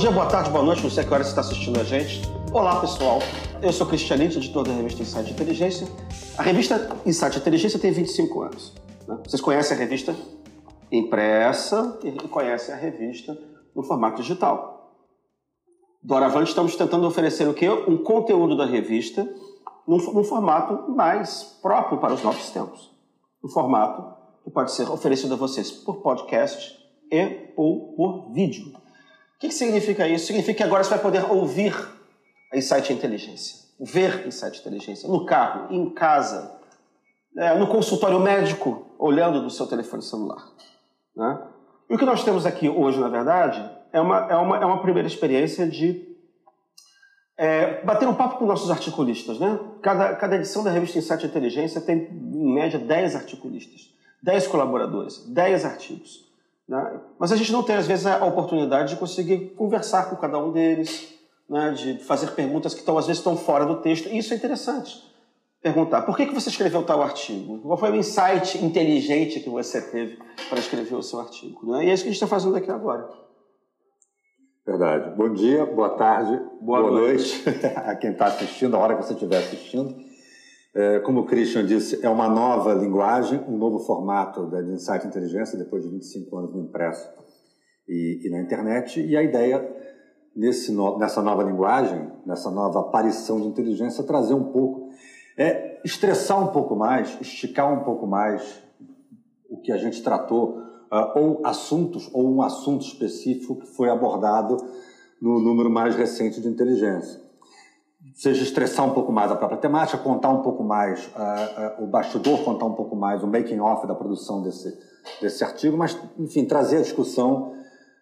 dia, boa tarde, boa noite, não sei a que hora você está assistindo a gente. Olá, pessoal. Eu sou Cristianito, editor da revista Insight Inteligência. A revista Insight Inteligência tem 25 anos. Né? Vocês conhecem a revista impressa e conhecem a revista no formato digital. Doravante, estamos tentando oferecer o quê? Um conteúdo da revista num, num formato mais próprio para os novos tempos. Um formato que pode ser oferecido a vocês por podcast e ou por vídeo. O que, significa isso? Significa que agora você vai poder ouvir a Insight Inteligência, ver Insight Inteligência no carro, em casa, é, no consultório médico, olhando do seu telefone celular. Né? E o que nós temos aqui hoje, na verdade, é uma, é uma, é uma primeira experiência de é, bater um papo com nossos articulistas. Né? Cada, cada edição da revista Insight Inteligência tem, em média, 10 articulistas, 10 colaboradores, 10 artigos. Né? Mas a gente não tem, às vezes, a oportunidade de conseguir conversar com cada um deles, né? de fazer perguntas que estão, às vezes estão fora do texto. E isso é interessante. Perguntar, por que, que você escreveu tal artigo? Qual foi o insight inteligente que você teve para escrever o seu artigo? Né? E é isso que a gente está fazendo aqui agora. Verdade. Bom dia, boa tarde, boa, boa noite. noite a quem está assistindo, a hora que você estiver assistindo. É, como o Christian disse, é uma nova linguagem, um novo formato da Insight Inteligência, depois de 25 anos no impresso e, e na internet. E a ideia, nesse no, nessa nova linguagem, nessa nova aparição de inteligência, é trazer um pouco, é estressar um pouco mais, esticar um pouco mais o que a gente tratou, uh, ou assuntos, ou um assunto específico que foi abordado no número mais recente de inteligência seja estressar um pouco mais a própria temática, contar um pouco mais uh, uh, o bastidor, contar um pouco mais o making off da produção desse, desse artigo, mas, enfim, trazer a discussão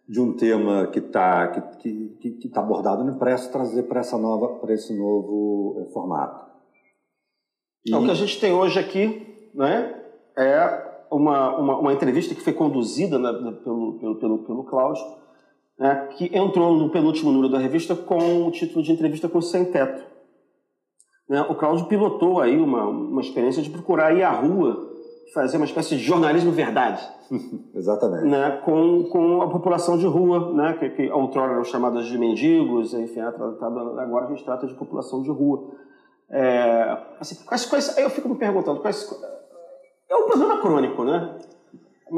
de um tema que está que, que, que tá abordado no impresso, trazer para essa nova para esse novo eh, formato. E... Então, o que a gente tem hoje aqui, né, é uma, uma, uma entrevista que foi conduzida né, pelo, pelo, pelo, pelo Cláudio, né, que entrou no penúltimo número da revista com o título de entrevista com o Sem Teto. Né, o Cláudio pilotou aí uma, uma experiência de procurar ir à rua fazer uma espécie de jornalismo verdade. Exatamente. Né, com, com a população de rua, né, que, que outrora eram chamadas de mendigos, enfim, é agora a gente trata de população de rua. É, assim, quais, quais, eu fico me perguntando, quais, é um problema crônico, né?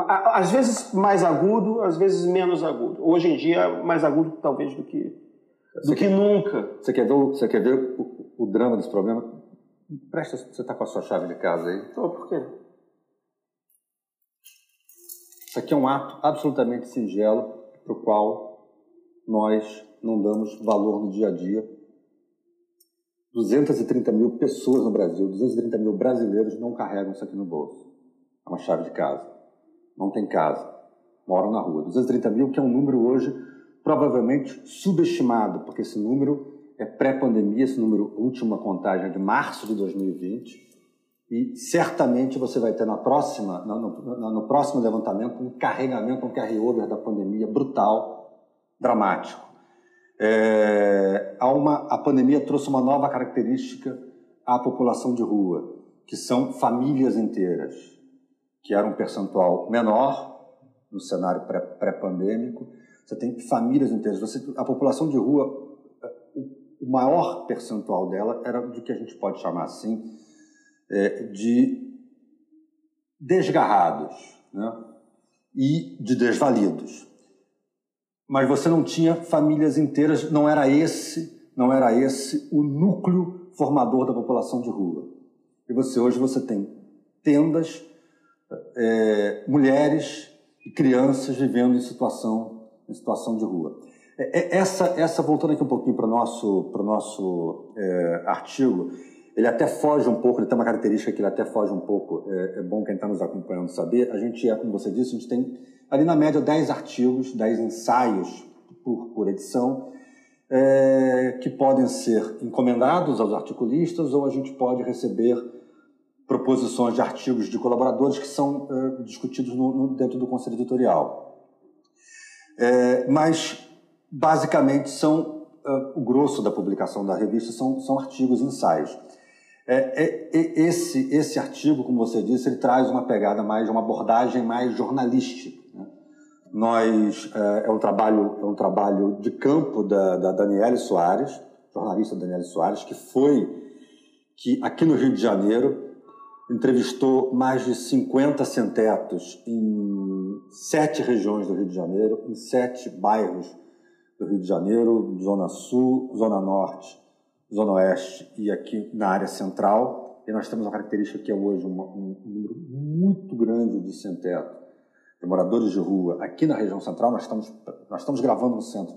Às vezes mais agudo, às vezes menos agudo. Hoje em dia, mais agudo talvez do que, do que nunca. Você quer ver, o, você quer ver o, o drama desse problema? Presta, você está com a sua chave de casa aí? Estou, por quê? Isso aqui é um ato absolutamente singelo para o qual nós não damos valor no dia a dia. 230 mil pessoas no Brasil, 230 mil brasileiros não carregam isso aqui no bolso. É uma chave de casa não tem casa, moram na rua. 230 mil, que é um número hoje provavelmente subestimado, porque esse número é pré-pandemia, esse número, última contagem é de março de 2020, e certamente você vai ter na próxima, no, no, no próximo levantamento um carregamento, um carry-over da pandemia brutal, dramático. É, há uma, a pandemia trouxe uma nova característica à população de rua, que são famílias inteiras que era um percentual menor no cenário pré-pandêmico. Você tem famílias inteiras. Você, a população de rua, o maior percentual dela era do que a gente pode chamar assim é, de desgarrados né? e de desvalidos. Mas você não tinha famílias inteiras, não era esse, não era esse o núcleo formador da população de rua. E você hoje você tem tendas é, mulheres e crianças vivendo em situação, em situação de rua. É, é essa, essa, voltando aqui um pouquinho para o nosso, pro nosso é, artigo, ele até foge um pouco, ele tem uma característica que ele até foge um pouco, é, é bom quem está nos acompanhando saber. A gente é, como você disse, a gente tem ali na média 10 artigos, 10 ensaios por, por edição, é, que podem ser encomendados aos articulistas ou a gente pode receber proposições de artigos de colaboradores que são uh, discutidos no, no, dentro do conselho editorial. É, mas, basicamente, são uh, o grosso da publicação da revista são, são artigos ensaios. É, é, é, esse, esse artigo, como você disse, ele traz uma pegada mais, uma abordagem mais jornalística. Né? Nós é, é, um trabalho é um trabalho de campo da, da Daniele Soares, jornalista Daniele Soares, que foi que aqui no Rio de Janeiro entrevistou mais de 50 sem-tetos em sete regiões do Rio de Janeiro, em sete bairros do Rio de Janeiro, Zona Sul, Zona Norte, Zona Oeste e aqui na área central. E nós temos uma característica que é hoje uma, um, número muito grande de sem-teto, de moradores de rua. Aqui na região central, nós estamos, nós estamos gravando no centro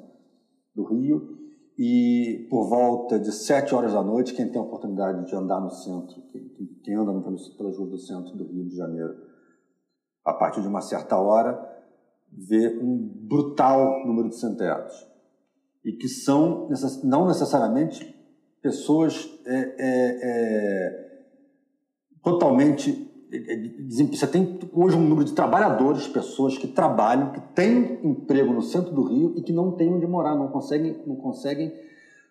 do Rio e por volta de sete horas da noite, quem tem a oportunidade de andar no centro, quem, quem anda pelas ruas do centro do Rio de Janeiro, a partir de uma certa hora, vê um brutal número de sem-tetos. E que são não necessariamente pessoas é, é, é, totalmente. É, é, você tem hoje um número de trabalhadores, pessoas que trabalham, que têm emprego no centro do Rio e que não têm onde morar, não conseguem, não conseguem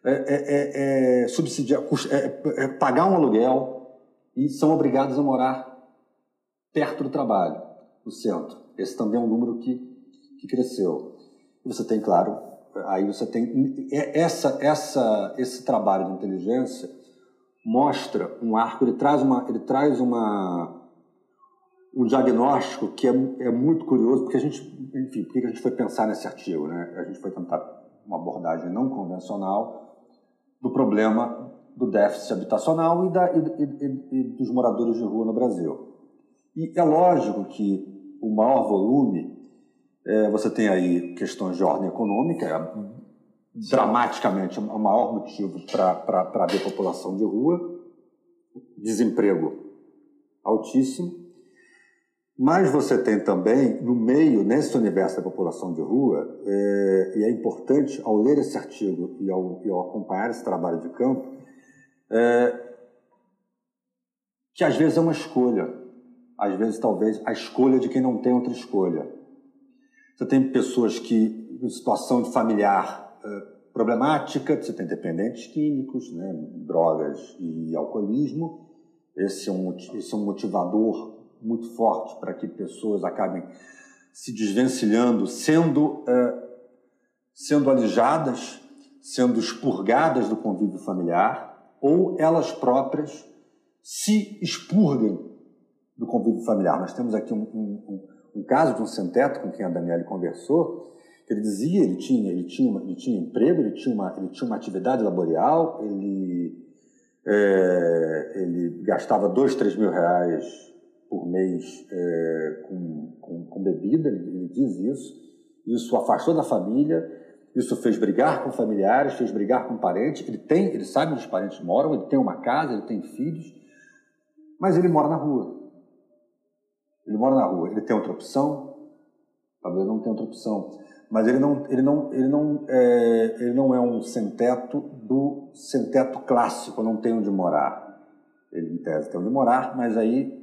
é, subsidiar, pagar um aluguel e são obrigados a morar perto do trabalho, no centro. Esse também é um número que, que cresceu. E você tem, claro, aí você tem essa, essa, esse trabalho de inteligência mostra um arco, ele traz uma, ele traz uma um diagnóstico que é, é muito curioso, porque a gente, enfim, por que a gente foi pensar nesse artigo, né? A gente foi tentar uma abordagem não convencional do problema do déficit habitacional e, da, e, e, e dos moradores de rua no Brasil. E é lógico que o maior volume é, você tem aí questões de ordem econômica, é, dramaticamente o maior motivo para haver população de rua, desemprego altíssimo, mas você tem também, no meio, nesse universo da população de rua, é, e é importante, ao ler esse artigo e ao, e ao acompanhar esse trabalho de campo, é, que às vezes é uma escolha, às vezes talvez a escolha de quem não tem outra escolha. Você tem pessoas que, em situação de familiar uh, problemática, você tem dependentes químicos, né, drogas e alcoolismo. Esse é um, esse é um motivador muito forte para que pessoas acabem se desvencilhando, sendo, uh, sendo alijadas, sendo expurgadas do convívio familiar, ou elas próprias se expurguem do convívio familiar. Nós temos aqui um, um, um caso de um sem-teto com quem a Daniela conversou, que ele dizia, ele tinha, ele tinha, ele tinha emprego, ele tinha uma, ele tinha uma atividade laboral, ele, é, ele gastava dois, três mil reais por mês é, com, com, com, bebida, ele, ele diz isso, isso afastou da família, isso fez brigar com familiares, fez brigar com parentes. Ele tem, ele sabe onde os parentes moram, ele tem uma casa, ele tem filhos, mas ele mora na rua. Ele mora na rua, ele tem outra opção? Talvez não tenha outra opção. Mas ele não, ele não, ele não, é, ele não é um sem-teto do sem-teto clássico, não tem onde morar. Ele, em tese, tem onde morar, mas aí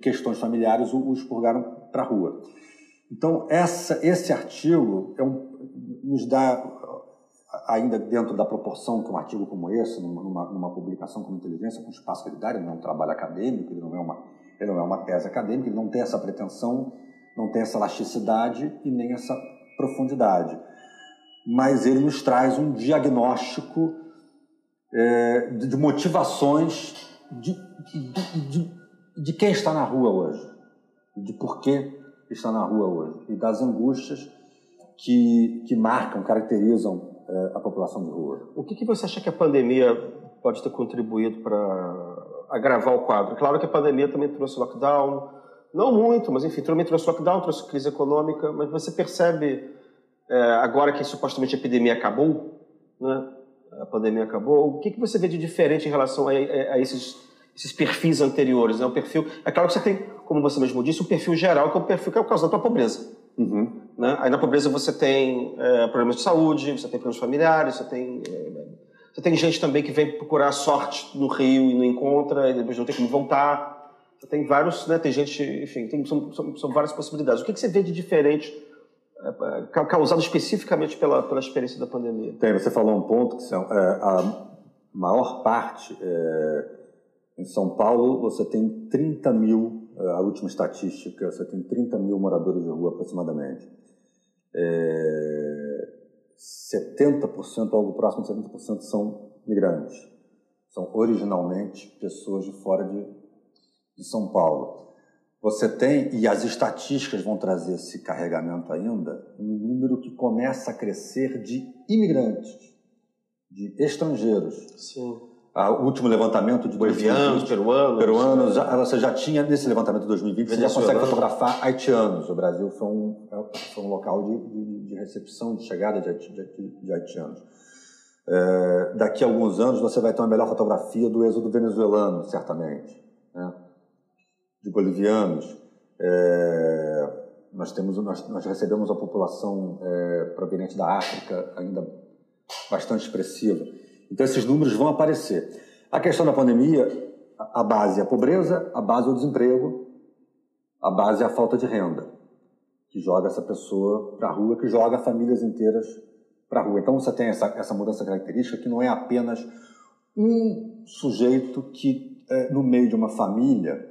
questões familiares o, o expurgaram para a rua. Então, essa, esse artigo é um, nos dá, ainda dentro da proporção que um artigo como esse, numa, numa publicação como inteligência, com espaço ele não é um trabalho acadêmico, ele não é uma ele não é uma tese acadêmica, ele não tem essa pretensão, não tem essa elasticidade e nem essa profundidade. Mas ele nos traz um diagnóstico é, de, de, motivações de, de, de, de quem está na rua hoje, de por que está na rua hoje e das angústias que, que marcam, caracterizam é, a população de rua. O que, que você acha que a pandemia pode ter contribuído para agravar o quadro. Claro que a pandemia também trouxe lockdown, não muito, mas enfim, também trouxe lockdown, trouxe crise econômica, mas você percebe, é, agora que supostamente a epidemia acabou, né? a pandemia acabou, o que, que você vê de diferente em relação a, a, a esses, esses perfis anteriores? Né? O perfil, é claro que você tem, como você mesmo disse, um perfil geral, que é o perfil que é causado pela pobreza. Uhum. Né? Aí na pobreza você tem é, problemas de saúde, você tem problemas familiares, você tem é, você tem gente também que vem procurar sorte no Rio e não encontra, e depois não tem como voltar. Você tem vários, né? Tem gente, enfim, tem, são, são, são várias possibilidades. O que, que você vê de diferente é, é, causado especificamente pela, pela experiência da pandemia? Tem, você falou um ponto que são, é, a maior parte em São Paulo você tem 30 mil a última estatística, você tem 30 mil moradores de rua aproximadamente. É, 70%, algo próximo de 70% são migrantes. São originalmente pessoas de fora de, de São Paulo. Você tem, e as estatísticas vão trazer esse carregamento ainda, um número que começa a crescer de imigrantes, de estrangeiros. Sim o último levantamento de bolivianos, peruanos, peruanos, já, você já tinha nesse levantamento de 2020 você já consegue fotografar haitianos. O Brasil foi um, foi um local de, de, de recepção, de chegada de, de, de haitianos. É, daqui a alguns anos você vai ter uma melhor fotografia do êxodo venezuelano, certamente, né? de bolivianos. É, nós temos nós, nós, recebemos a população é, proveniente da África ainda bastante expressiva. Então, esses números vão aparecer. A questão da pandemia, a base é a pobreza, a base é o desemprego, a base é a falta de renda, que joga essa pessoa para a rua, que joga famílias inteiras para a rua. Então, você tem essa, essa mudança característica que não é apenas um sujeito que, é, no meio de uma família,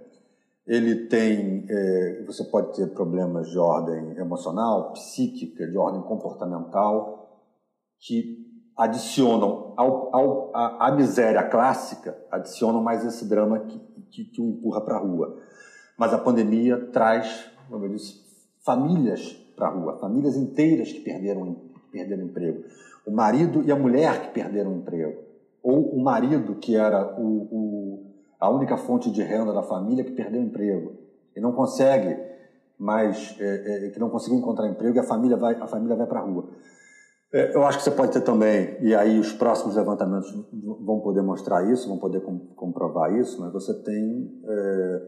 ele tem, é, você pode ter problemas de ordem emocional, psíquica, de ordem comportamental, que adicionam ao, ao, a, miséria clássica, adicionam mais esse drama que, que, que o empurra para a rua. Mas a pandemia traz, como eu disse, famílias para a rua, famílias inteiras que perderam, perderam emprego. O marido e a mulher que perderam emprego. Ou o marido, que era o, o, a única fonte de renda da família, que perdeu emprego. E não consegue mais, é, é, que não conseguiu encontrar emprego e a família vai, a família vai para a rua. É, eu acho que você pode ter também, e aí os próximos levantamentos vão poder mostrar isso, vão poder comprovar isso, mas você tem é,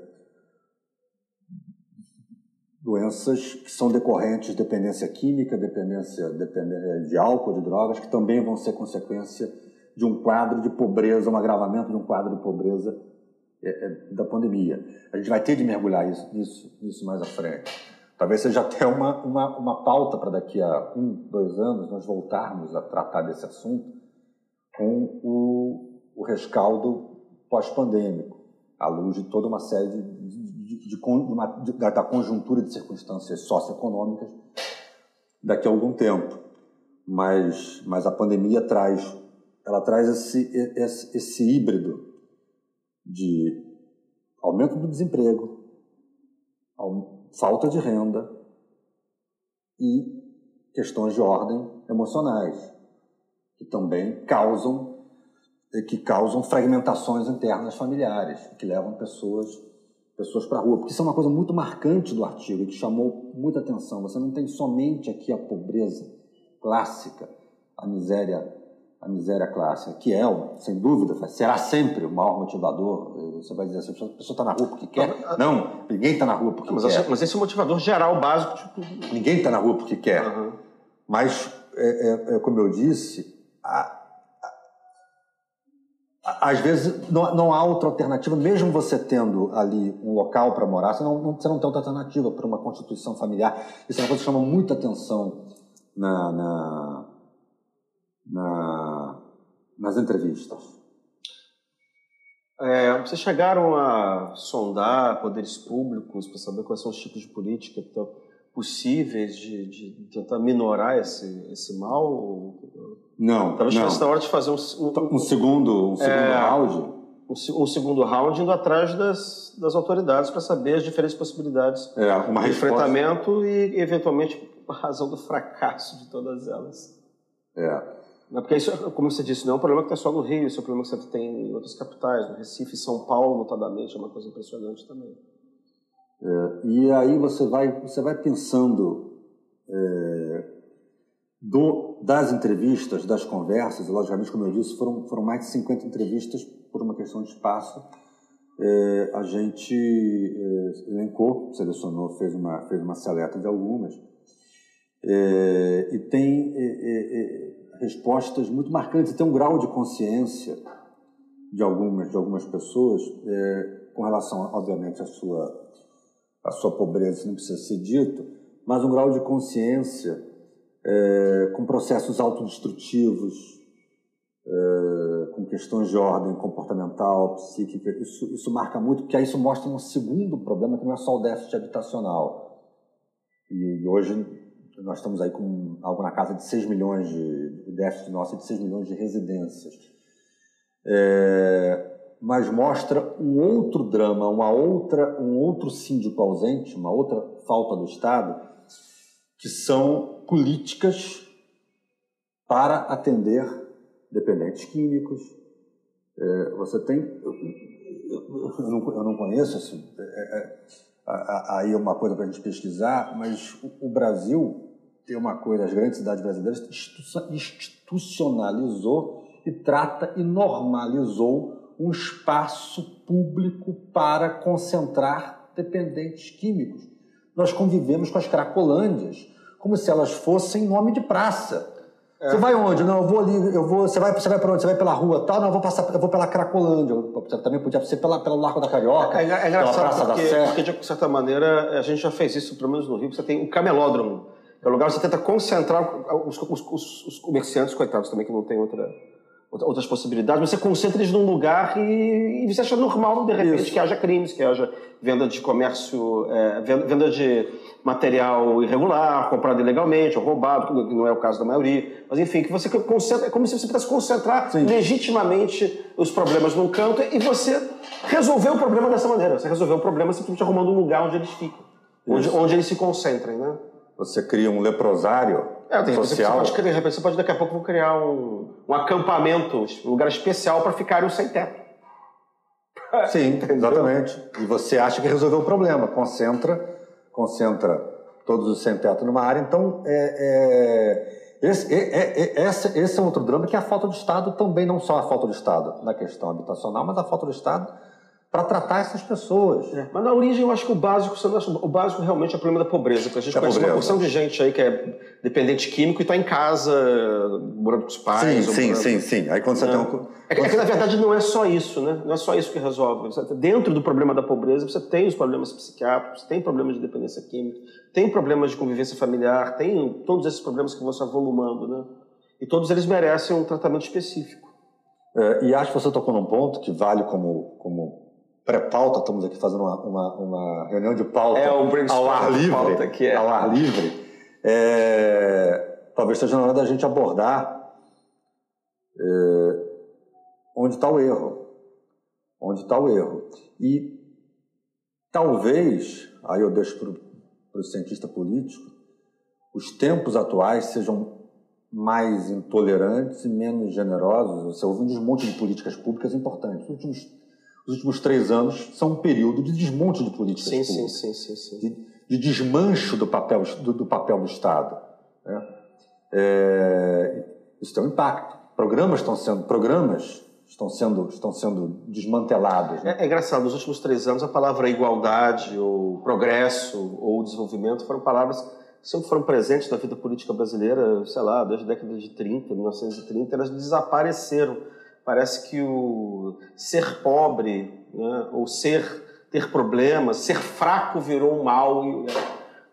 doenças que são decorrentes de dependência química, dependência, dependência de álcool, de drogas, que também vão ser consequência de um quadro de pobreza, um agravamento de um quadro de pobreza é, é, da pandemia. A gente vai ter de mergulhar isso, nisso, mais à frente. Talvez seja até uma, uma, uma pauta para daqui a um, dois anos nós voltarmos a tratar desse assunto com o, o rescaldo pós-pandêmico, à luz de toda uma série de, de, de, uma, da conjuntura de circunstâncias socioeconômicas daqui a algum tempo. Mas, mas a pandemia traz, ela traz esse, esse, esse híbrido de aumento do desemprego, falta de renda e questões de ordem emocionais, que também causam que causam fragmentações internas familiares, que levam pessoas pessoas para a rua, porque isso é uma coisa muito marcante do artigo e que chamou muita atenção. Você não tem somente aqui a pobreza clássica, a miséria a miséria clássica, que é, sem dúvida, será sempre o maior motivador. Você vai dizer assim, a pessoa está na rua porque quer. Não, ninguém está na rua porque mas quer. Mas esse é o motivador geral, básico. Tipo... Ninguém está na rua porque quer. Uhum. Mas, é, é, é, como eu disse, a, a, às vezes não, não, há outra alternativa, mesmo você tendo ali um local para morar, você não, não, você não tem outra alternativa para uma constituição familiar. Isso é uma coisa que chama muita atenção na, na na, nas entrevistas? É, vocês chegaram a sondar poderes públicos para saber quais são os tipos de política que estão possíveis de, de tentar minorar esse, esse mal? Não. Talvez fosse na hora de fazer um, um, um segundo, um segundo é, round? Um, um, segundo round indo atrás das, das autoridades para saber as diferentes possibilidades é, uma de enfrentamento e, eventualmente, a razão do fracasso de todas elas. É. Porque isso, como você disse, não é um problema que está só no Rio, isso é um problema que você tem em outras capitais, no Recife, São Paulo, notadamente, é uma coisa impressionante também. É, e aí você vai, você vai pensando é, do, das entrevistas, das conversas, e logicamente, como eu disse, foram, foram mais de 50 entrevistas por uma questão de espaço. É, a gente é, elencou, selecionou, fez uma, fez uma seleta de algumas. É, e tem é, respostas muito marcantes, tem um grau de consciência de algumas, de algumas pessoas é, com relação, obviamente, à sua, à sua pobreza, isso não precisa ser dito, mas um grau de consciência é, com processos autodestrutivos, é, com, questões de ordem comportamental, psíquica, isso, isso marca muito, porque aí isso mostra um segundo problema que não é só o déficit habitacional. E, e hoje nós estamos aí com algo na casa de 6 milhões de, déficit nosso é de 6 milhões de residências. É, mas mostra um outro drama, uma outra, um outro síndico ausente, uma outra falta do Estado, que são políticas para atender dependentes químicos. É, você tem. Eu não, eu não conheço, assim, é, é, aí é uma coisa para a gente pesquisar, mas o, Brasil tem uma coisa, as grandes cidades brasileiras institucionalizou e trata e normalizou um espaço público para concentrar dependentes químicos. Nós convivemos com as cracolândias como se elas fossem nome de praça. É. Você vai onde? Não, eu vou ali, eu vou. Você vai, você vai para onde? Você vai pela rua tal? Não, eu vou passar, eu vou pela Cracolândia. Você também podia ser pela, pelo Largo da Carioca. É, é, é engraçado porque, porque, de certa maneira, a gente já fez isso, pelo menos no Rio, você tem o camelódromo. É o lugar onde você tenta concentrar os, os, os, os comerciantes, coitados também, que não tem outra outras possibilidades, mas você concentra eles num lugar e, e você acha normal, de repente, Isso. que haja crimes, que haja venda de comércio, é, venda de material irregular, comprado ilegalmente ou roubado, que não é o caso da maioria. Mas, enfim, que você concentra, é como se você pudesse concentrar Sim. legitimamente os problemas num canto e você resolveu o problema dessa maneira. Você resolveu o problema simplesmente arrumando um lugar onde eles ficam, onde, onde eles se concentrem, né? Você cria um leprosário é, tem, social. Você pode, criar, você pode daqui a pouco criar um, um acampamento, um lugar especial para ficarem sem teto. Sim, exatamente. E você acha que resolveu o problema. Concentra, concentra todos os sem teto numa área. Então, é, é, esse, é, é, é esse, esse é outro drama que é a falta de Estado também, não só a falta de Estado na questão habitacional, mas a falta de Estado para tratar essas pessoas. É, mas na origem eu acho que o básico, o básico realmente é o problema da pobreza. Porque a gente é conhece pobreza. uma porção de gente aí que é dependente químico e está em casa, morando com os pais. Sim, sim, morando... sim, sim. Aí quando você tem um... é, que, é que na verdade não é só isso, né? Não é só isso que resolve. Dentro do problema da pobreza você tem os problemas psiquiátricos, você tem problemas de dependência química, tem problemas de convivência familiar, tem todos esses problemas que vão se avolumando, né? E todos eles merecem um tratamento específico. É, e acho que você tocou num ponto que vale como, como pré-pauta, estamos aqui fazendo uma, uma, uma, reunião de pauta é, um ao ar livre, pauta que é. ao ar livre. É, talvez seja na hora da gente abordar é, onde está o erro, onde está o erro e talvez, aí eu deixo para o cientista político, os tempos atuais sejam mais intolerantes e menos generosos. Você ouve um desmonte de políticas públicas importantes. Nos últimos os últimos três anos são um período de desmonte de políticas sim, públicas. Sim, sim, sim, sim. De, de desmancho do papel do, do papel do Estado. Né? É, isso tem um impacto. Programas estão sendo programas estão sendo estão sendo desmantelados. Né? É, é engraçado. Nos últimos três anos, a palavra igualdade ou progresso ou desenvolvimento foram palavras que sempre foram presentes na vida política brasileira, sei lá, desde a década de 30, 1930, elas desapareceram Parece que o ser pobre, né, ou ser ter problemas, ser fraco virou um mal.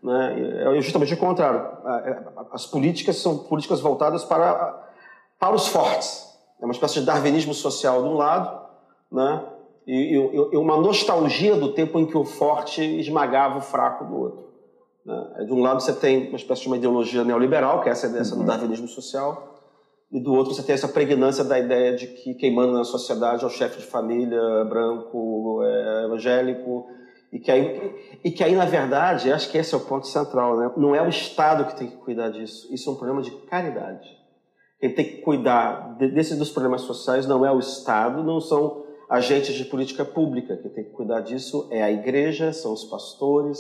Né, é justamente o contrário. As políticas são políticas voltadas para, para os fortes. É uma espécie de darwinismo social de um lado, né, e, e, e uma nostalgia do tempo em que o forte esmagava o fraco do outro. Né. De um lado você tem uma espécie de uma ideologia neoliberal, que é essa, essa uhum. do darwinismo social, e do outro você tem essa pregnância da ideia de que quem manda na sociedade é o chefe de família branco, é, evangélico, e que, aí, e que aí, na verdade, acho que esse é o ponto central, né? não é o Estado que tem que cuidar disso, isso é um problema de caridade. Quem tem que cuidar desses dos problemas sociais não é o Estado, não são agentes de política pública. Quem tem que cuidar disso é a igreja, são os pastores,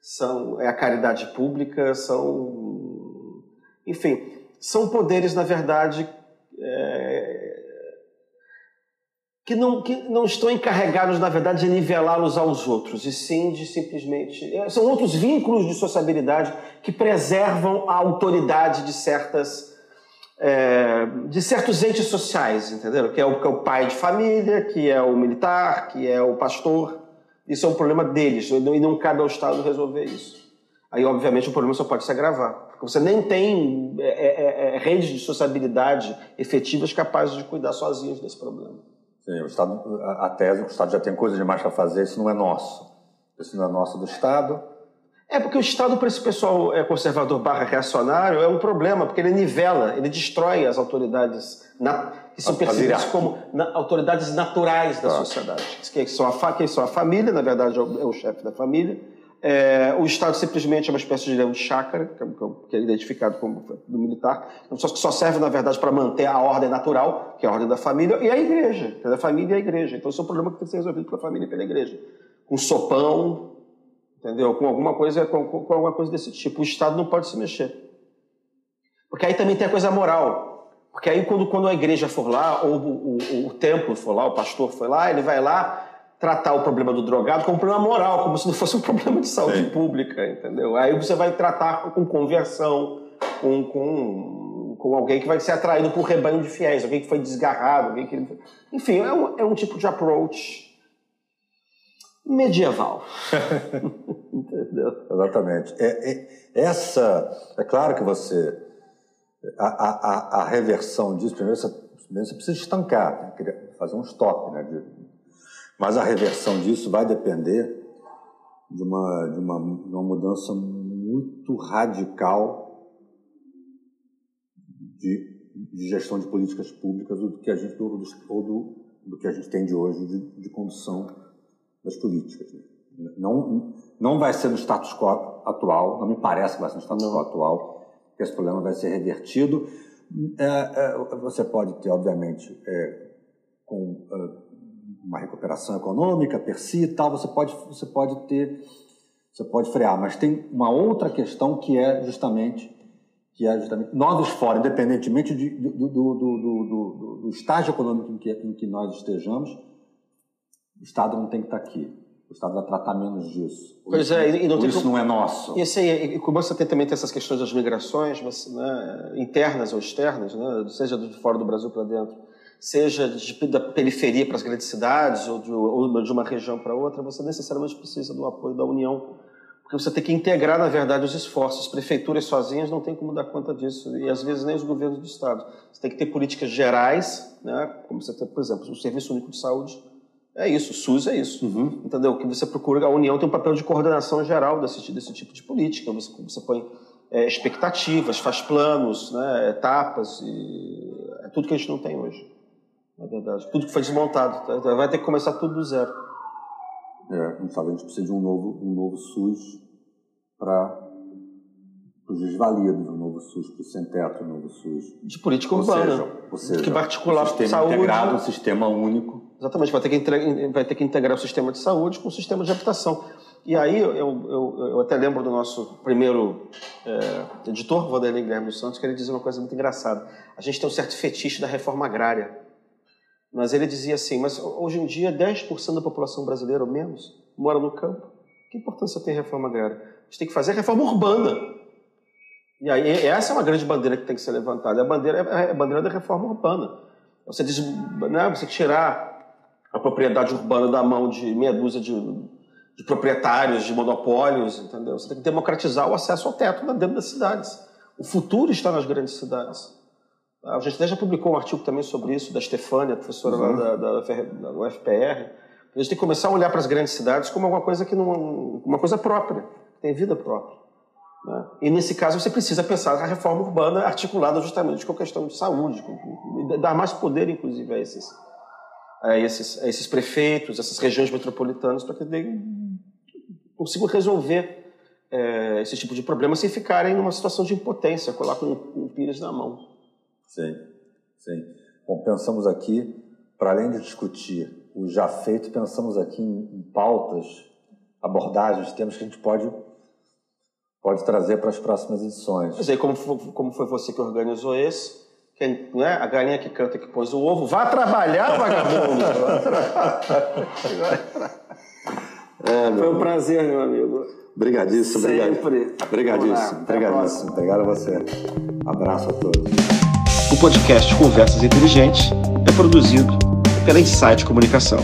são, é a caridade pública, são. Enfim, são poderes, na verdade, é, que, não, que não estão encarregados, na verdade, de nivelá-los aos outros, e sim de simplesmente. É, são outros vínculos de sociabilidade que preservam a autoridade de certas. É, de certos entes sociais, entendeu? Que é, o, que é o pai de família, que é o militar, que é o pastor. Isso é um problema deles, e não cabe ao Estado resolver isso. aí obviamente o problema só pode se agravar. Você nem tem é, é, é, é redes de sociabilidade efetivas capazes de cuidar sozinhos desse problema. Sim, o Estado, a, a tese é que o Estado já tem coisa demais para fazer, isso não é nosso. Isso não é nosso do Estado, é porque o Estado, para esse pessoal é, conservador barra reacionário, é um problema, porque ele nivela, ele destrói as autoridades na, que são percebidas como na, autoridades naturais da ah. sociedade, que são, a, que são a família, na verdade é o, é o chefe da família. É, o Estado simplesmente é uma espécie de leão de chácara, que, é, que é identificado como do militar, só que só serve, na verdade, para manter a ordem natural, que é a ordem da família, e a igreja, a família e a igreja. Então, esse é um problema que tem que ser resolvido pela família e pela igreja. Com sopão, entendeu? Com alguma coisa, com, com, alguma coisa desse tipo. O Estado não pode se mexer. Porque aí também tem a coisa moral. Porque aí quando, quando a igreja for lá, ou o, o, o templo for lá, o pastor for lá, ele vai lá tratar o problema do drogado como um problema moral, como se não fosse um problema de saúde Sim. pública, entendeu? Aí você vai tratar com conversão, com, com, com alguém que vai ser atraído por rebanho de fiéis, alguém que foi desgarrado, alguém que... Enfim, é um, é um tipo de approach medieval. Entendeu? Exatamente. É, é, essa, é claro que você, a, a, a reversão disso, primeiro você, primeiro você precisa estancar, né? fazer um stop, né? De, mas a reversão disso vai depender de uma, de uma, de uma mudança muito radical de, de, gestão de políticas públicas do que a gente, ou do, do, do que a gente tem de hoje de, de condução das políticas. Né? Não, não vai ser no status quo atual, não me parece que vai ser no status quo atual, que esse problema vai ser revertido. É, é, você pode ter, obviamente, é, com é, uma recuperação econômica per si e tal, você pode, você pode ter, você pode frear, mas tem uma outra questão que é justamente que é justamente novos fora, independentemente de, do, do, do, do, estágio econômico em que, em que nós estejamos, o Estado não tem que estar aqui. O Estado vai tratar menos disso. Pois isso, é, e não tem isso como... não é nosso. E, assim, e como você tem também essas questões das migrações, né, internas ou externas, né, seja de fora do Brasil para dentro, seja de, da periferia para as grandes cidades ou de, ou de uma região para outra, você necessariamente precisa do apoio da União, porque você tem que integrar, na verdade, os esforços. Prefeituras sozinhas não têm como dar conta disso, e às vezes nem os governos do Estado. Você tem que ter políticas gerais, né, como você tem, por exemplo, o Serviço Único de Saúde, é isso, o SUS é isso. Uhum. Entendeu? Que você procura, a União tem um papel de coordenação geral desse, desse tipo de política. Você, você põe é, expectativas, faz planos, né, etapas, e é tudo que a gente não tem hoje. Na verdade, tudo que foi desmontado. Tá? Vai ter que começar tudo do zero. É, a gente precisa de um novo, um novo SUS para os desvalidos, um novo SUS para o sem-teto, um novo SUS. De política urbana. Seja, ou seja, que vai articular um sistema saúde. integrado, um sistema único Exatamente, vai ter, que vai ter que integrar o sistema de saúde com o sistema de habitação. E aí eu, eu, eu até lembro do nosso primeiro é, editor, Vanderlei Guilherme dos Santos, que ele dizia uma coisa muito engraçada. A gente tem um certo fetiche da reforma agrária. Mas ele dizia assim, mas hoje em dia 10% da população brasileira ou menos mora no campo. Que importância tem a reforma agrária? A gente tem que fazer reforma urbana. E aí essa é uma grande bandeira que tem que ser levantada. A bandeira é a bandeira da reforma urbana. Você, diz, né, você tirar a propriedade urbana da mão de meia dúzia de, de proprietários, de monopólios, entendeu? Você tem que democratizar o acesso ao teto dentro das cidades. O futuro está nas grandes cidades. A gente já publicou um artigo também sobre isso, da Stefânia, professora uhum. lá da, da, UFPR. A gente tem que começar a olhar para as grandes cidades como alguma coisa que não, uma coisa própria, que tem vida própria. Né? E nesse caso você precisa pensar na reforma urbana articulada justamente com a questão de saúde, dar mais poder, inclusive, a esses, a esses, a esses prefeitos, essas regiões metropolitanas, para que consigam resolver é, esse tipo de problema sem ficarem numa situação de impotência, colar com o pires na mão. Sim, sim. Bom, pensamos aqui, para além de discutir o já feito, pensamos aqui em, em pautas, abordagens, temas que a gente pode pode trazer para as próximas edições. Mas aí, como, como foi você que organizou esse, quem, né? A galinha que canta que pôs o ovo, vá trabalhar, vagabundo! é, Foi um prazer, meu amigo. Obrigadíssimo, Sempre. Obrigadíssimo. Obrigadíssimo. Obrigado a você. Abraço a todos. O podcast Conversas Inteligentes é produzido pela Insight Comunicação.